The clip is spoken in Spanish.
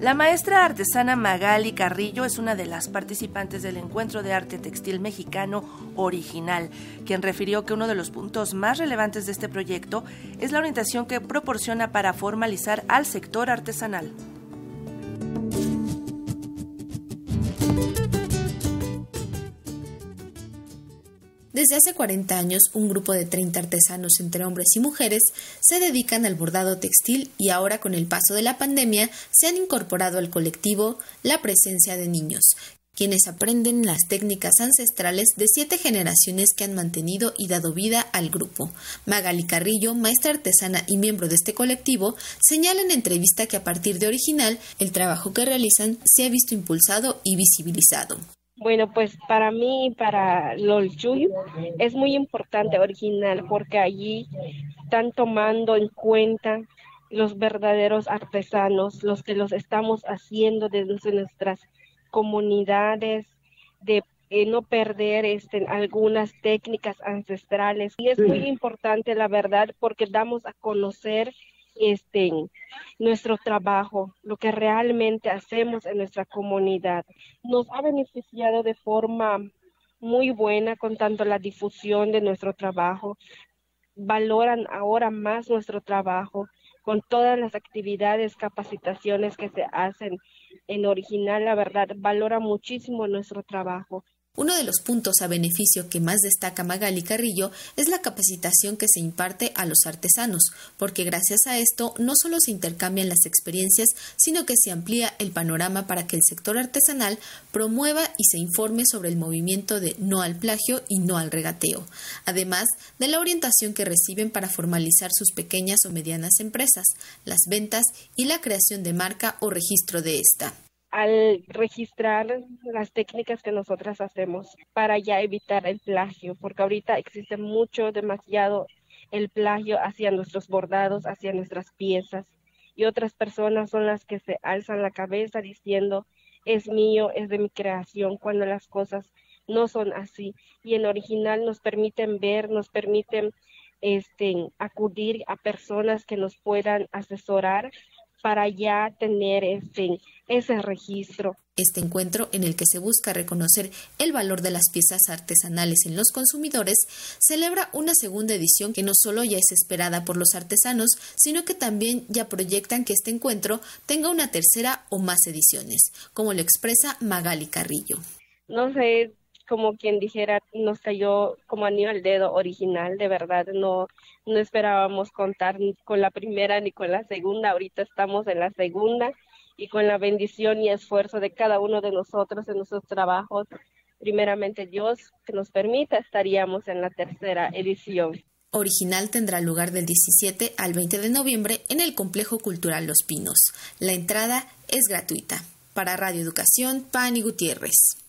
La maestra artesana Magali Carrillo es una de las participantes del encuentro de arte textil mexicano original, quien refirió que uno de los puntos más relevantes de este proyecto es la orientación que proporciona para formalizar al sector artesanal. Desde hace 40 años, un grupo de 30 artesanos entre hombres y mujeres se dedican al bordado textil y ahora con el paso de la pandemia se han incorporado al colectivo la presencia de niños, quienes aprenden las técnicas ancestrales de siete generaciones que han mantenido y dado vida al grupo. Magali Carrillo, maestra artesana y miembro de este colectivo, señala en entrevista que a partir de Original, el trabajo que realizan se ha visto impulsado y visibilizado. Bueno, pues para mí y para Chuy es muy importante original porque allí están tomando en cuenta los verdaderos artesanos, los que los estamos haciendo desde nuestras comunidades, de eh, no perder este, algunas técnicas ancestrales. Y es muy importante, la verdad, porque damos a conocer este, nuestro trabajo, lo que realmente hacemos en nuestra comunidad. Nos ha beneficiado de forma muy buena con tanto la difusión de nuestro trabajo. Valoran ahora más nuestro trabajo con todas las actividades, capacitaciones que se hacen en original, la verdad, valora muchísimo nuestro trabajo. Uno de los puntos a beneficio que más destaca Magali Carrillo es la capacitación que se imparte a los artesanos, porque gracias a esto no solo se intercambian las experiencias, sino que se amplía el panorama para que el sector artesanal promueva y se informe sobre el movimiento de no al plagio y no al regateo, además de la orientación que reciben para formalizar sus pequeñas o medianas empresas, las ventas y la creación de marca o registro de esta al registrar las técnicas que nosotras hacemos para ya evitar el plagio, porque ahorita existe mucho, demasiado el plagio hacia nuestros bordados, hacia nuestras piezas, y otras personas son las que se alzan la cabeza diciendo es mío, es de mi creación, cuando las cosas no son así. Y en original nos permiten ver, nos permiten este, acudir a personas que nos puedan asesorar para ya tener ese, ese registro. Este encuentro, en el que se busca reconocer el valor de las piezas artesanales en los consumidores, celebra una segunda edición que no solo ya es esperada por los artesanos, sino que también ya proyectan que este encuentro tenga una tercera o más ediciones, como lo expresa Magali Carrillo. No sé, como quien dijera, nos cayó como anillo al dedo original, de verdad, no, no esperábamos contar con la primera ni con la segunda, ahorita estamos en la segunda y con la bendición y esfuerzo de cada uno de nosotros en nuestros trabajos, primeramente Dios que nos permita, estaríamos en la tercera edición. Original tendrá lugar del 17 al 20 de noviembre en el Complejo Cultural Los Pinos. La entrada es gratuita. Para Radio Educación, Pani Gutiérrez.